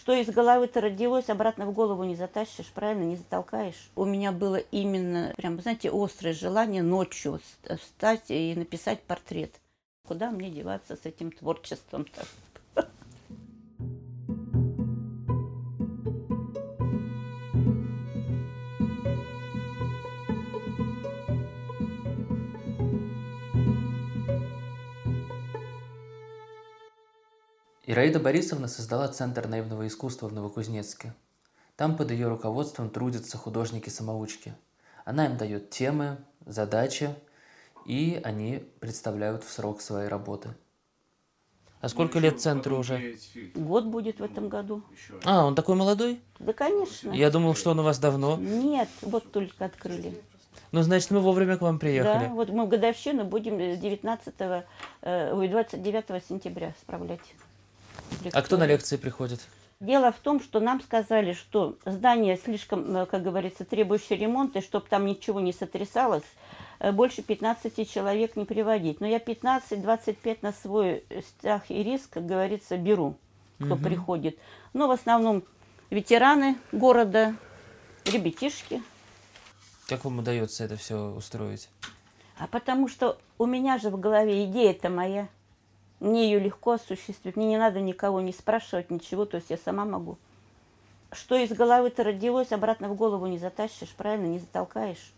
Что из головы-то родилось, обратно в голову не затащишь, правильно, не затолкаешь. У меня было именно, прям, знаете, острое желание ночью встать и написать портрет. Куда мне деваться с этим творчеством-то? Ираида Борисовна создала Центр наивного искусства в Новокузнецке. Там под ее руководством трудятся художники-самоучки. Она им дает темы, задачи, и они представляют в срок своей работы. А сколько лет центру уже? Год будет в этом году. А, он такой молодой? Да, конечно. Я думал, что он у вас давно. Нет, вот только открыли. Ну, значит, мы вовремя к вам приехали. Да, вот мы годовщину будем 19, э, ой, 29 сентября справлять. А кто на лекции приходит? Дело в том, что нам сказали, что здание слишком, э, как говорится, требующее ремонта, и чтобы там ничего не сотрясалось, э, больше 15 человек не приводить. Но я 15-25 на свой страх и риск, как говорится, беру, кто угу. приходит. Но в основном ветераны города, ребятишки. Как вам удается это все устроить? А потому что у меня же в голове идея-то моя – мне ее легко осуществить. Мне не надо никого не спрашивать, ничего. То есть я сама могу. Что из головы-то родилось, обратно в голову не затащишь, правильно, не затолкаешь.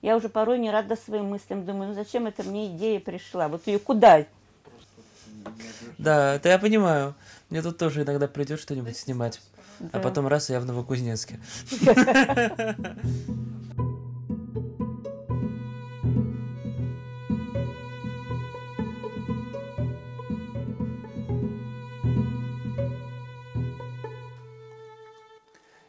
Я уже порой не рада своим мыслям. Думаю, ну зачем это мне идея пришла? Вот ее куда? Да, это я понимаю. Мне тут тоже иногда придет что-нибудь снимать. А да. А потом раз, и я в Новокузнецке.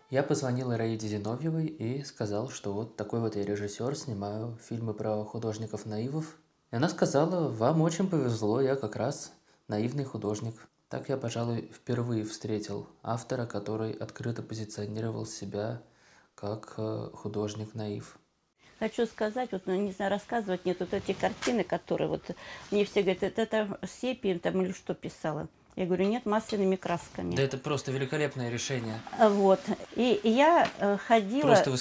Я позвонил Ираиде Зиновьевой и сказал, что вот такой вот я режиссер, снимаю фильмы про художников-наивов. И она сказала, вам очень повезло, я как раз наивный художник. Так я, пожалуй, впервые встретил автора, который открыто позиционировал себя как э, художник-наив. Хочу сказать, вот, ну, не знаю, рассказывать, нет, вот эти картины, которые вот, мне все говорят, это, это сепием там или что писала. Я говорю, нет, масляными красками. Да это просто великолепное решение. Вот. И я э, ходила просто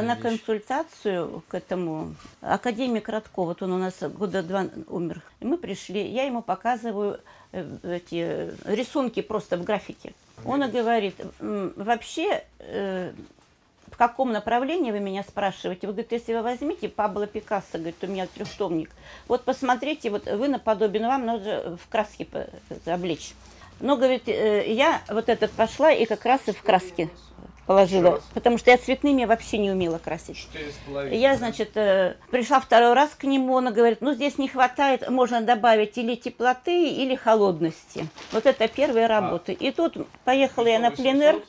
на вещь. консультацию к этому. Академик Радко, вот он у нас года два умер. И мы пришли, я ему показываю э, эти рисунки просто в графике. Он говорит, вообще э, каком направлении вы меня спрашиваете? Вы говорите, если вы возьмите Пабло Пикассо, говорит, у меня трехтомник, вот посмотрите, вот вы наподобие, вам надо в краске облечь. Но, говорит, э, я вот этот пошла и как раз и в краске положила, потому что я цветными вообще не умела красить. Я, значит, э, пришла второй раз к нему, он говорит, ну здесь не хватает, можно добавить или теплоты, или холодности. Вот это первые работы. А. И тут поехала я на пленэр.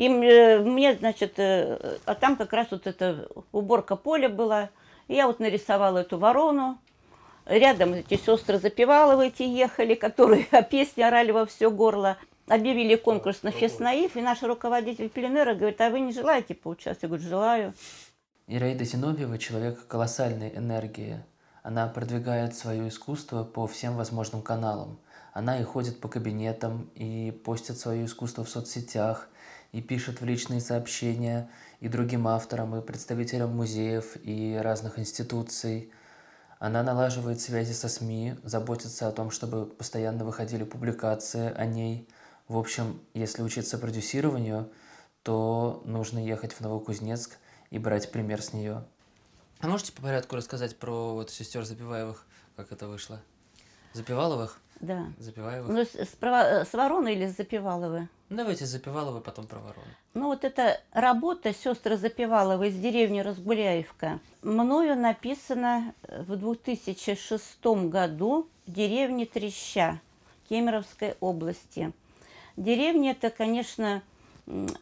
И э, мне, значит, э, а там как раз вот эта уборка поля была. И я вот нарисовала эту ворону. Рядом эти сестры Запеваловы эти ехали, которые песни орали во все горло. Объявили конкурс на Феснаив, и наш руководитель пленера говорит, а вы не желаете поучаствовать? Я говорю, желаю. Ираида Зиновьева – человек колоссальной энергии. Она продвигает свое искусство по всем возможным каналам. Она и ходит по кабинетам, и постит свое искусство в соцсетях – и пишет в личные сообщения и другим авторам, и представителям музеев и разных институций. Она налаживает связи со СМИ, заботится о том, чтобы постоянно выходили публикации о ней. В общем, если учиться продюсированию, то нужно ехать в Новокузнецк и брать пример с нее. А можете по порядку рассказать про вот сестер Запиваевых, как это вышло? Запиваловых? Да. Запиваевых? Ну, с, с, с Вороной или с Запиваловой? Ну, давайте Запивалова, потом про Ворону. Ну, вот эта работа сестры Запиваловой из деревни Разгуляевка мною написана в 2006 году в деревне Треща Кемеровской области. Деревня это, конечно,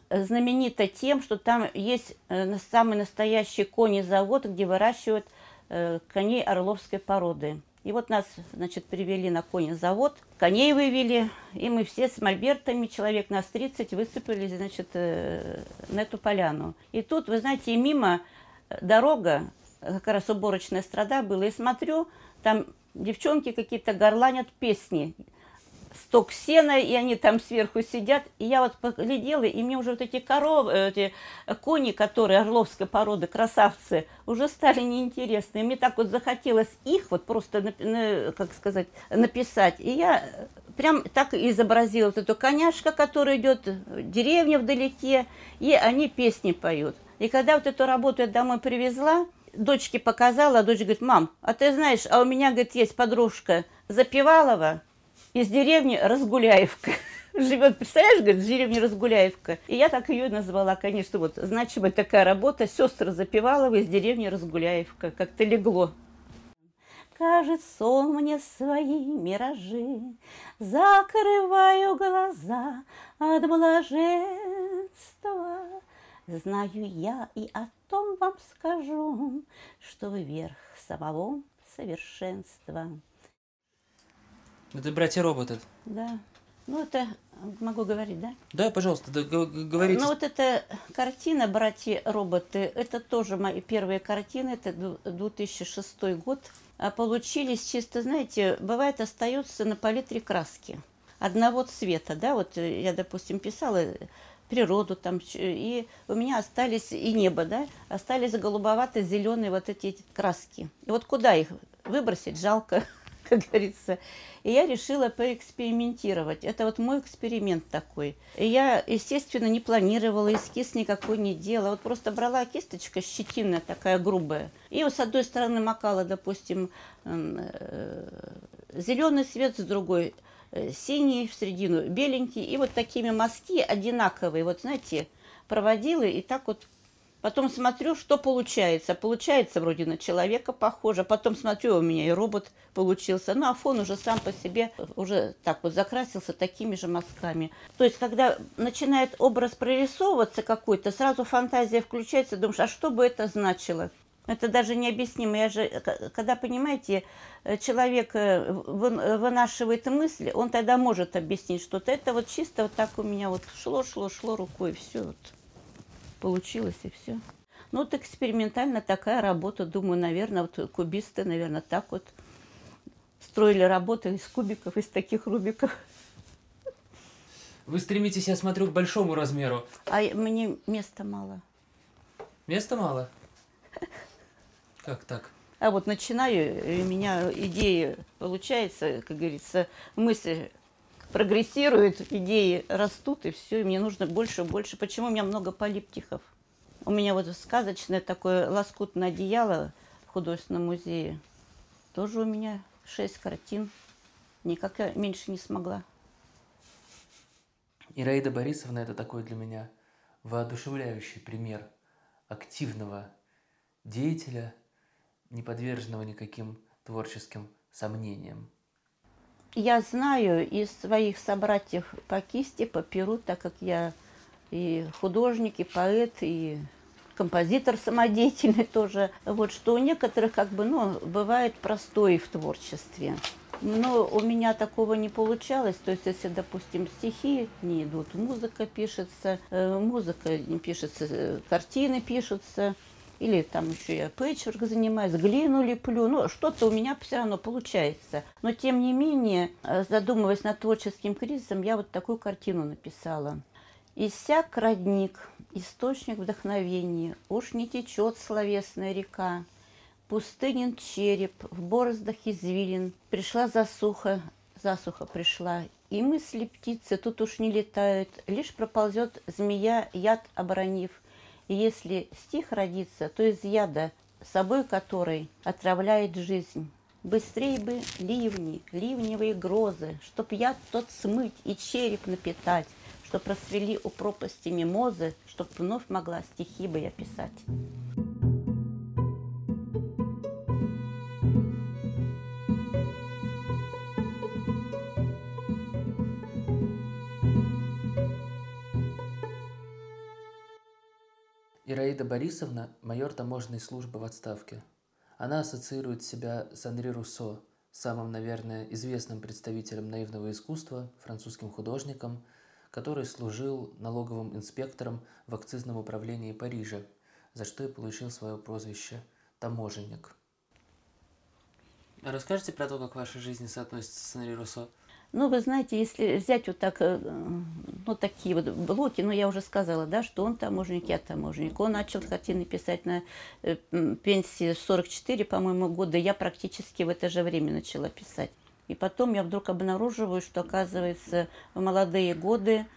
знаменита тем, что там есть э, самый настоящий конезавод, где выращивают э, коней орловской породы. И вот нас, значит, привели на конезавод, коней вывели, и мы все с мольбертами, человек нас 30, высыпали, значит, э, на эту поляну. И тут, вы знаете, мимо дорога, как раз уборочная страда была, и смотрю, там девчонки какие-то горланят песни. Сток сена, и они там сверху сидят. И я вот поглядела, и мне уже вот эти коровы, э, эти кони, которые орловской породы, красавцы, уже стали неинтересны. И мне так вот захотелось их вот просто, как сказать, написать. И я прям так изобразила вот эту коняшка, которая идет, деревня вдалеке, и они песни поют. И когда вот эту работу я домой привезла, дочке показала, а дочь говорит, мам, а ты знаешь, а у меня, говорит, есть подружка Запевалова из деревни Разгуляевка. Живет, представляешь, говорит, в деревне Разгуляевка. И я так ее назвала, конечно, вот значимая такая работа, сестра Запевалова из деревни Разгуляевка, как-то легло. Кажет сон мне свои миражи, Закрываю глаза от блаженства. Знаю я и о том вам скажу, Что вы верх самого совершенства. Это братья-роботы. Да. Ну, это могу говорить, да? Да, пожалуйста, да, говорите. Ну, вот эта картина «Братья-роботы», это тоже мои первые картины, это 2006 год. А получились чисто, знаете, бывает остается на палитре краски одного цвета, да, вот я, допустим, писала природу там, и у меня остались, и небо, да, остались голубовато-зеленые вот эти краски. И вот куда их выбросить, жалко, как говорится. И я решила поэкспериментировать. Это вот мой эксперимент такой. И я, естественно, не планировала, эскиз никакой не делала. Вот просто брала кисточка щетинная такая грубая. И вот с одной стороны макала, допустим, э, зеленый цвет, с другой э, синий в середину, беленький. И вот такими мазки одинаковые, вот знаете, проводила и так вот Потом смотрю, что получается. Получается вроде на человека похоже. Потом смотрю, у меня и робот получился. Ну, а фон уже сам по себе уже так вот закрасился такими же мазками. То есть, когда начинает образ прорисовываться какой-то, сразу фантазия включается, думаешь, а что бы это значило? Это даже необъяснимо. Я же, когда, понимаете, человек э, вынашивает мысли, он тогда может объяснить что-то. Это вот чисто вот так у меня вот шло, шло, шло рукой, все вот получилось и все. Ну, вот экспериментально такая работа, думаю, наверное, вот кубисты, наверное, так вот строили работы из кубиков, из таких рубиков. Вы стремитесь, я смотрю, к большому размеру. А мне места мало. Места мало? Как так? А вот начинаю, и у меня идеи получается, как говорится, мысль прогрессирует, идеи растут, и все, и мне нужно больше и больше. Почему у меня много полиптихов? У меня вот сказочное такое лоскутное одеяло в художественном музее. Тоже у меня шесть картин. Никак я меньше не смогла. Ираида Борисовна – это такой для меня воодушевляющий пример активного деятеля, не подверженного никаким творческим сомнениям. Я знаю из своих собратьев по кисти, по перу, так как я и художник, и поэт, и композитор самодеятельный тоже, вот что у некоторых как бы, ну, бывает простой в творчестве. Но у меня такого не получалось. То есть, если, допустим, стихи не идут, музыка пишется, э, музыка не пишется, э, картины пишутся, или там еще я пэтчворк занимаюсь, глину леплю, ну, что-то у меня все равно получается. Но, тем не менее, э, задумываясь над творческим кризисом, я вот такую картину написала. «Иссяк родник, источник вдохновения, уж не течет словесная река, пустынен череп, в бороздах извилин, пришла засуха, засуха пришла, и мысли птицы тут уж не летают, лишь проползет змея, яд оборонив – и если стих родится, то из яда, собой который отравляет жизнь. Быстрей бы ливни, ливневые грозы, Чтоб яд тот смыть и череп напитать, Чтоб расцвели у пропасти мимозы, Чтоб вновь могла стихи бы я писать. Ираида Борисовна – майор таможенной службы в отставке. Она ассоциирует себя с Анри Руссо, самым, наверное, известным представителем наивного искусства, французским художником, который служил налоговым инспектором в акцизном управлении Парижа, за что и получил свое прозвище «таможенник». Расскажите про то, как ваша жизнь соотносится с Анри Руссо? Ну, вы знаете, если взять вот так, э, ну, такие вот блоки, ну, я уже сказала, да, что он таможенник, я таможенник. Он начал картины писать на э, пенсии 44, по-моему, года. Я практически в это же время начала писать. И потом я вдруг обнаруживаю, что, оказывается, в молодые годы,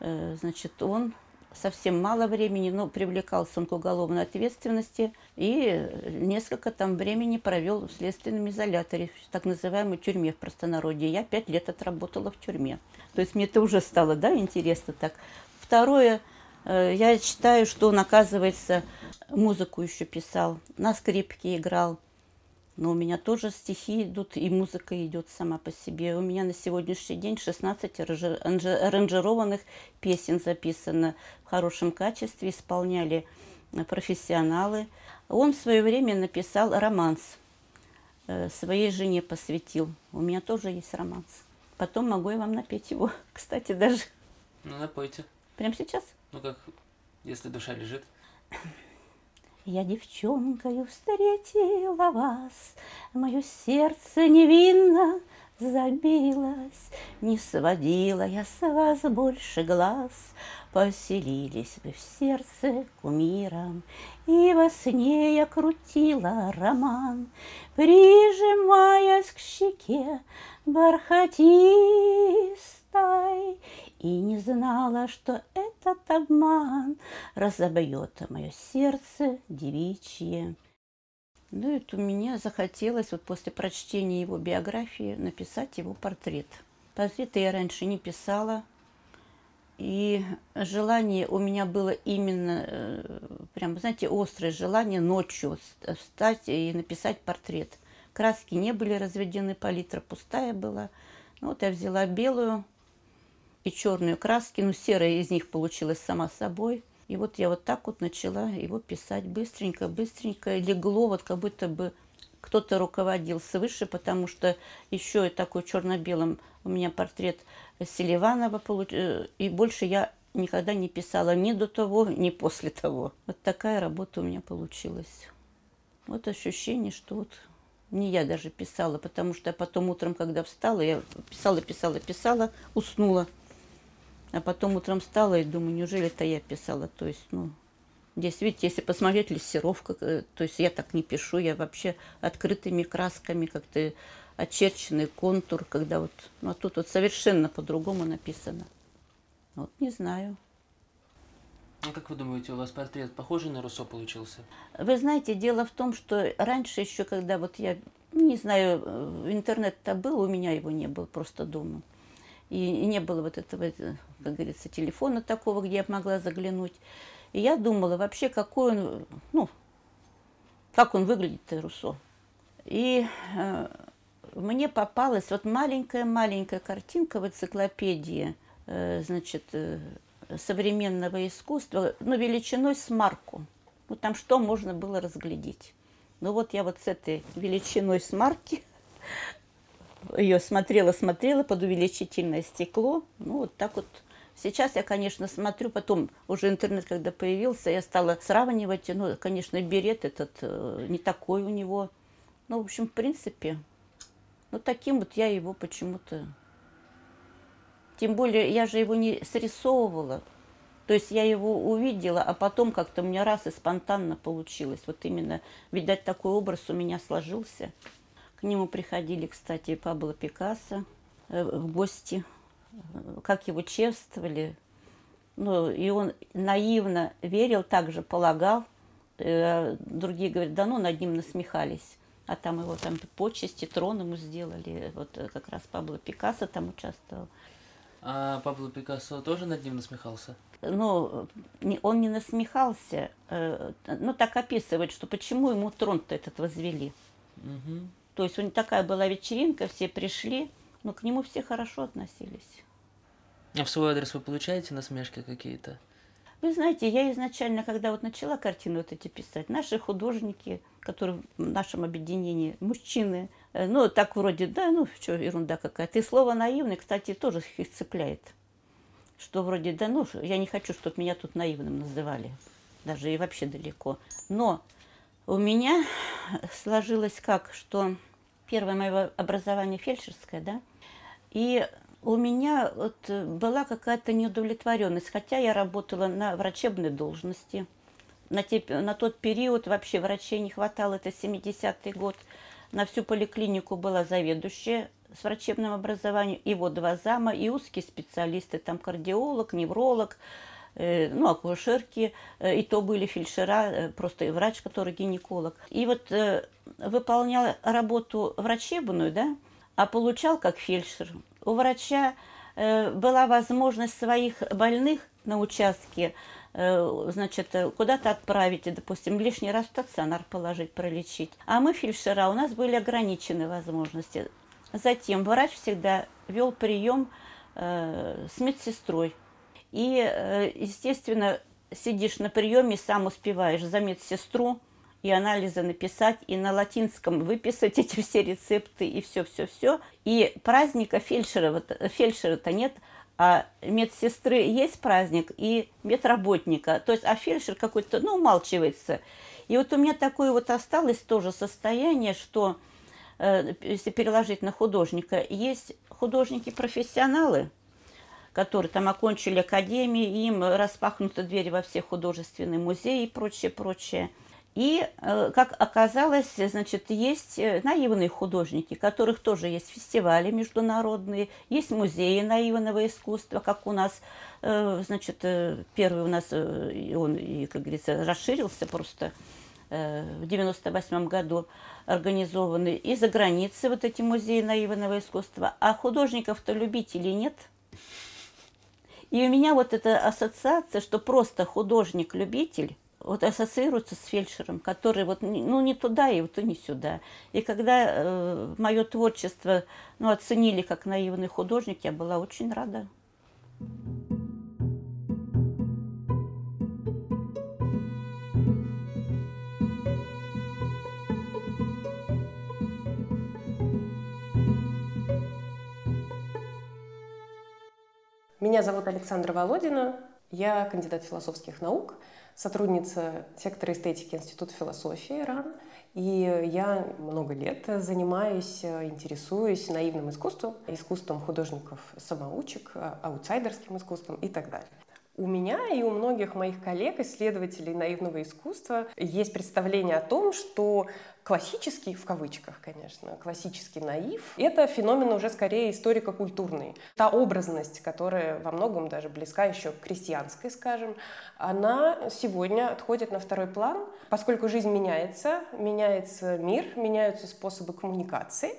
э, значит, он совсем мало времени, но привлекался он к уголовной ответственности и несколько там времени провел в следственном изоляторе, в так называемой тюрьме в простонародье. Я пять лет отработала в тюрьме. То есть мне это уже стало, да, интересно так. Второе, э, я считаю, что он, оказывается, музыку еще писал, на скрипке играл, но у меня тоже стихи идут, и музыка идет сама по себе. У меня на сегодняшний день 16 аранжированных песен записано в хорошем качестве, исполняли профессионалы. Он в свое время написал романс, э, своей жене посвятил. У меня тоже есть романс. Потом могу я вам напеть его, кстати, даже. Ну, напойте. Прямо сейчас? Ну, как, если душа лежит. Я девчонкою встретила вас, Мое сердце невинно забилось, Не сводила я с вас больше глаз, Поселились вы в сердце кумиром, И во сне я крутила роман, Прижимаясь к щеке бархатистой, и не знала, что этот обман разобьет мое сердце девичье. Ну вот у меня захотелось вот после прочтения его биографии написать его портрет. Портреты я раньше не писала, и желание у меня было именно, э, прям, знаете, острое желание ночью встать и написать портрет. Краски не были разведены, палитра пустая была. Ну, вот я взяла белую, и черные краски, ну, серая из них получилась сама собой. И вот я вот так вот начала его писать быстренько, быстренько. Легло, вот как будто бы кто-то руководил свыше, потому что еще и такой черно-белым у меня портрет Селиванова, получ... Э, и больше я никогда не писала ни до того, ни после того. Вот такая работа у меня получилась. Вот ощущение, что вот не я даже писала, потому что потом утром, когда встала, я писала, писала, писала, уснула. А потом утром встала и думаю, неужели это я писала? То есть, ну, здесь, видите, если посмотреть лессировка, э, то есть я так не пишу, я вообще открытыми красками как-то очерченный контур, когда вот, ну, а тут вот совершенно по-другому написано. Вот не знаю. Ну, как вы думаете, у вас портрет похожий на Руссо получился? Вы знаете, дело в том, что раньше еще, когда вот я, не знаю, э, интернет-то был, у меня его не было просто дома. И не было вот этого, э, как говорится, телефона такого, где я могла заглянуть. И я думала вообще, какой он, ну, как он выглядит, Руссо. И э, мне попалась вот маленькая-маленькая картинка в энциклопедии, э, значит, э, современного искусства, ну, величиной с марку. Ну, там что можно было разглядеть. Ну, вот я вот с этой величиной с марки ее смотрела, смотрела под увеличительное стекло. Ну, вот так вот. Сейчас я, конечно, смотрю, потом уже интернет, когда появился, я стала сравнивать. Ну, конечно, берет этот э, не такой у него. Ну, в общем, в принципе, ну, таким вот я его почему-то... Тем более, я же его не срисовывала. То есть я его увидела, а потом как-то у меня раз и спонтанно получилось. Вот именно, видать, такой образ у меня сложился. К нему приходили, кстати, Пабло Пикассо э, в гости, как его чествовали. Ну, и он наивно верил, также полагал. Э, другие говорят, да ну, над ним насмехались. А там его там почести, трон ему сделали. Вот э, как раз Пабло Пикассо там участвовал. А Пабло Пикассо тоже над ним насмехался? Ну, он не насмехался, ну, так описывает, что почему ему трон-то этот возвели. Угу. То есть у него такая была вечеринка, все пришли, но к нему все хорошо относились. А в свой адрес вы получаете насмешки какие-то? Вы знаете, я изначально, когда вот начала картины вот эти писать, наши художники, которые в нашем объединении, мужчины, э, ну, так вроде, да, ну, что, ерунда какая-то. И слово наивный, кстати, тоже их цепляет. Что вроде, да, ну, я не хочу, чтобы меня тут наивным называли. Даже и вообще далеко. Но у меня сложилось как, что первое мое образование фельдшерское, да, И у меня вот была какая-то неудовлетворенность, хотя я работала на врачебной должности. На, те, на тот период вообще врачей не хватало, это 70-й год. На всю поликлинику была заведующая с врачебным образованием, и вот два зама, и узкие специалисты, там кардиолог, невролог, э, ну, акушерки, э, и то были фельдшера, э, просто врач, который гинеколог. И вот э, выполнял работу врачебную, да, а получал как фельдшер. У врача э, была возможность своих больных на участке Э, значит, куда-то отправить, допустим, лишний раз в стационар положить, пролечить. А мы, фельдшера, у нас были ограничены возможности. Затем врач всегда вел прием э, с медсестрой. И, естественно, сидишь на приеме, сам успеваешь за медсестру и анализы написать, и на латинском выписать эти все рецепты, и все-все-все. И праздника фельдшера, фельдшера-то нет – а медсестры есть праздник и медработника. То есть, а фельдшер какой-то, ну, умалчивается. И вот у меня такое вот осталось тоже состояние, что, э, если переложить на художника, есть художники-профессионалы, которые там окончили академии, им распахнуты двери во все художественные музеи и прочее, прочее. И, э, как оказалось, значит, есть э, наивные художники, которых тоже есть фестивали международные, есть музеи наивного искусства, как у нас, э, значит, первый у нас, он, как говорится, расширился просто в 98 году организованный, и за границей вот эти музеи наивного искусства, а художников-то любителей нет. И у меня вот эта ассоциация, что просто художник-любитель, вот ассоциируется с фельдшером, который вот ну не туда и вот и не сюда. И когда э, мое творчество ну, оценили как наивный художник, я была очень рада. Меня зовут Александра Володина, я кандидат философских наук – сотрудница сектора эстетики Института философии РАН. И я много лет занимаюсь, интересуюсь наивным искусством, искусством художников-самоучек, аутсайдерским искусством и так далее. У меня и у многих моих коллег, исследователей наивного искусства, есть представление о том, что классический, в кавычках, конечно, классический наив, это феномен уже скорее историко-культурный. Та образность, которая во многом даже близка еще к крестьянской, скажем, она сегодня отходит на второй план, поскольку жизнь меняется, меняется мир, меняются способы коммуникации,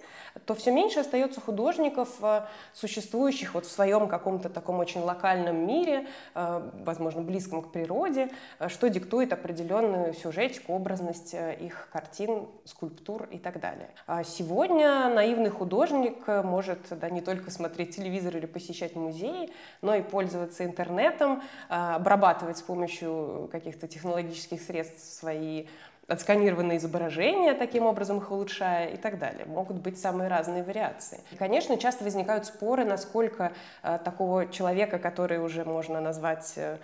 то все меньше остается художников, э, существующих вот в своем каком-то таком очень локальном мире, э, возможно, близком к природе, э, что диктует определенную сюжетику, образность их картин, скульптур и так далее. А сегодня наивный художник может да, не только смотреть телевизор или посещать музеи, но и пользоваться интернетом, обрабатывать с помощью каких-то технологических средств свои отсканированные изображения, таким образом их улучшая и так далее. Могут быть самые разные вариации. И, конечно, часто возникают споры, насколько э, такого человека, который уже можно назвать э,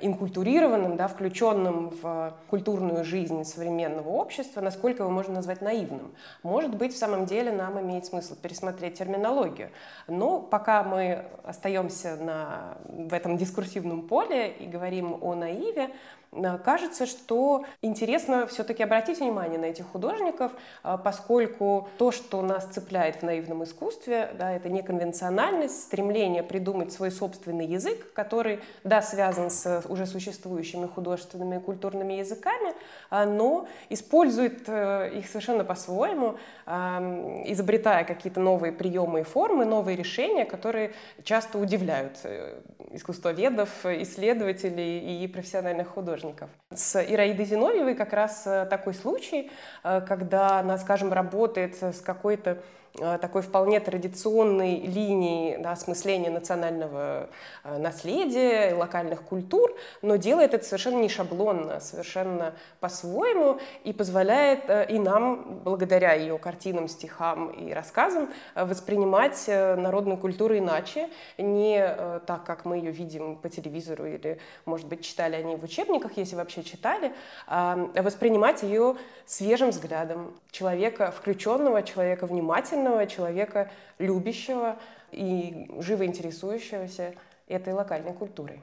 инкультурированным, да, включенным в культурную жизнь современного общества, насколько его можно назвать наивным. Может быть, в самом деле нам имеет смысл пересмотреть терминологию. Но пока мы остаемся на, в этом дискурсивном поле и говорим о наиве, Э, кажется, что интересно все-таки обратить внимание на этих художников, э, поскольку то, что нас цепляет в наивном искусстве, да, это неконвенциональность, стремление придумать свой собственный язык, который, да, связан с уже существующими художественными и культурными языками, э, но использует их совершенно по-своему, изобретая какие-то новые приемы и формы, новые решения, которые часто удивляют искусствоведов, исследователей и профессиональных художников. С Ираидой Зиновьевой как раз э, такой случай, э, когда она, скажем, работает с какой-то такой вполне традиционной линии да, осмысления национального э, наследия, локальных культур, но делает это совершенно не шаблонно, совершенно по-своему и позволяет э, и нам, благодаря ее картинам, стихам и рассказам, воспринимать народную культуру иначе, не так, как мы ее видим по телевизору или, может быть, читали о ней в учебниках, если вообще читали, а воспринимать ее свежим взглядом человека включенного, человека внимательного, сильного, человека любящего. и живо интересующегося этой локальной культурой.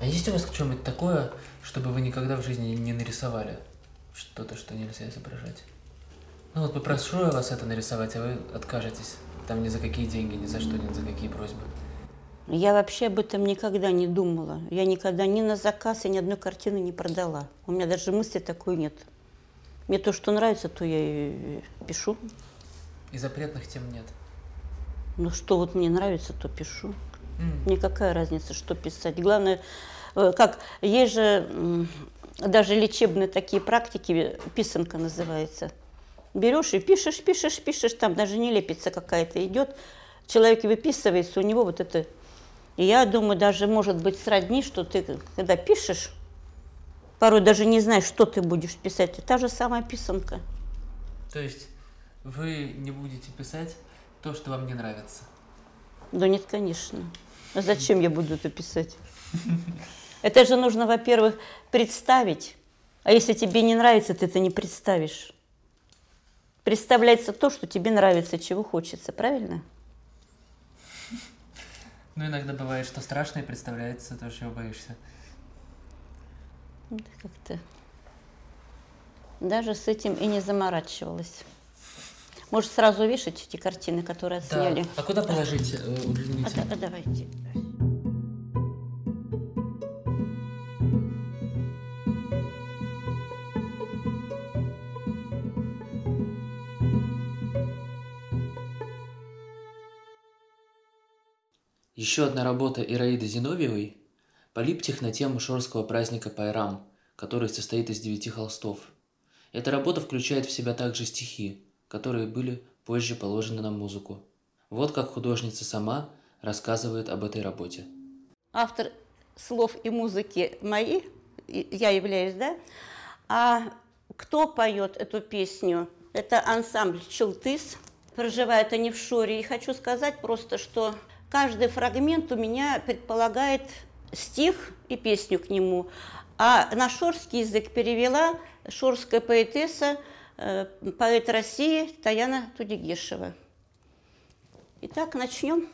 А есть у вас что-нибудь такое, чтобы вы никогда в жизни не нарисовали? Что-то, что нельзя изображать? Ну вот попрошу я вас это нарисовать, а вы откажетесь. Там ни за какие деньги, ни за что, ни за какие просьбы. Я вообще об этом никогда не думала. Я никогда ни на заказ и ни одной картины не продала. У меня даже мысли такой нет. Мне то, что нравится, то я и пишу. И запретных тем нет. Ну, что вот мне нравится, то пишу. М. Мне какая разница, что писать. Главное, э, как есть же даже лечебные такие практики, писанка называется. Берешь и пишешь, пишешь, пишешь, там даже не лепится какая-то идет. Человек выписывается, у него вот это... И я думаю, даже может быть сродни, что ты, когда пишешь, порой даже не знаешь, что ты будешь писать. Это та же самая писанка. То есть вы не будете писать то, что вам не нравится. Да нет, конечно. А зачем я буду это писать? Это же нужно, во-первых, представить. А если тебе не нравится, ты это не представишь. Представляется то, что тебе нравится, чего хочется, правильно? Ну, иногда бывает, что страшно и представляется то, чего боишься. Вот Как-то даже с этим и не заморачивалась. Может, сразу вешать эти картины, которые отсняли? А куда положить? э, А, Удлините. да- а давайте. Еще одна работа Ираиды Зиновьевой – полиптих на тему шорского праздника Пайрам, который состоит из девяти холстов. Эта работа включает в себя также стихи, которые были позже положены на музыку. Вот как художница сама рассказывает об этой работе. автор слов и музыки мои, я являюсь, да? А кто поет эту песню? Это ансамбль «Челтыс». Проживают они в Шоре. И хочу сказать просто, что каждый фрагмент у меня предполагает стих и песню к нему. А на шорский язык перевела шорская поэтесса, э, поэт России Таяна Тудигешева. Итак, начнем.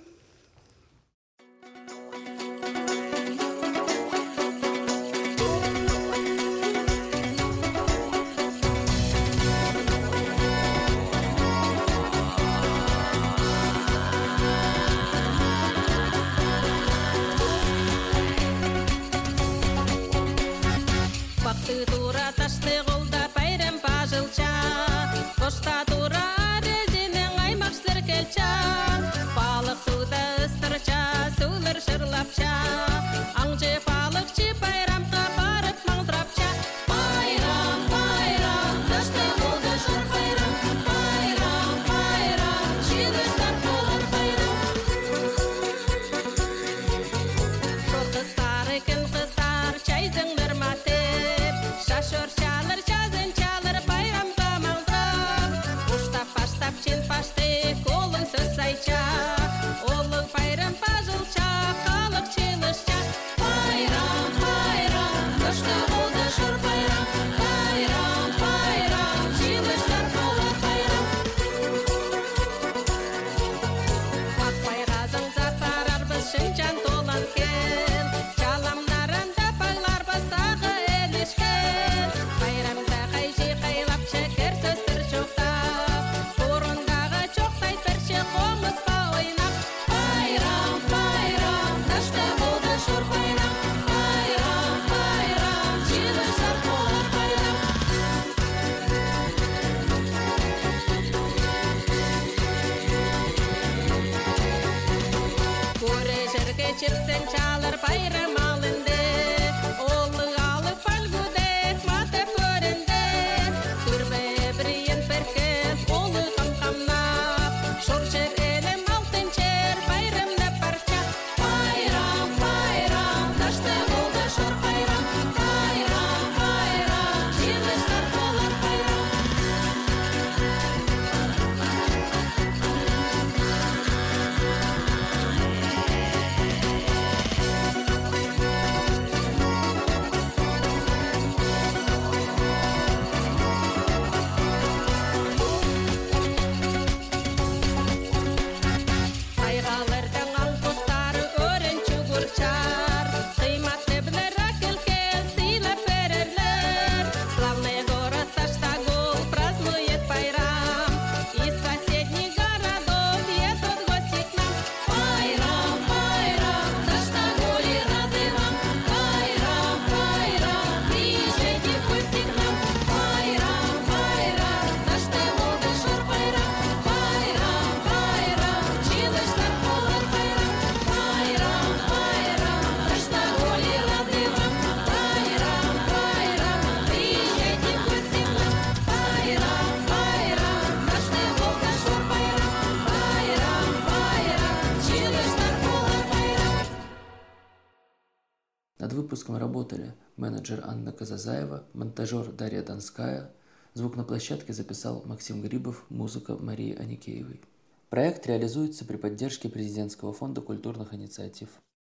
Анна Казазаева, монтажер Дарья Донская, звук на площадке записал Максим Грибов, музыка Марии Аникеевой. Проект реализуется при поддержке Президентского фонда культурных инициатив.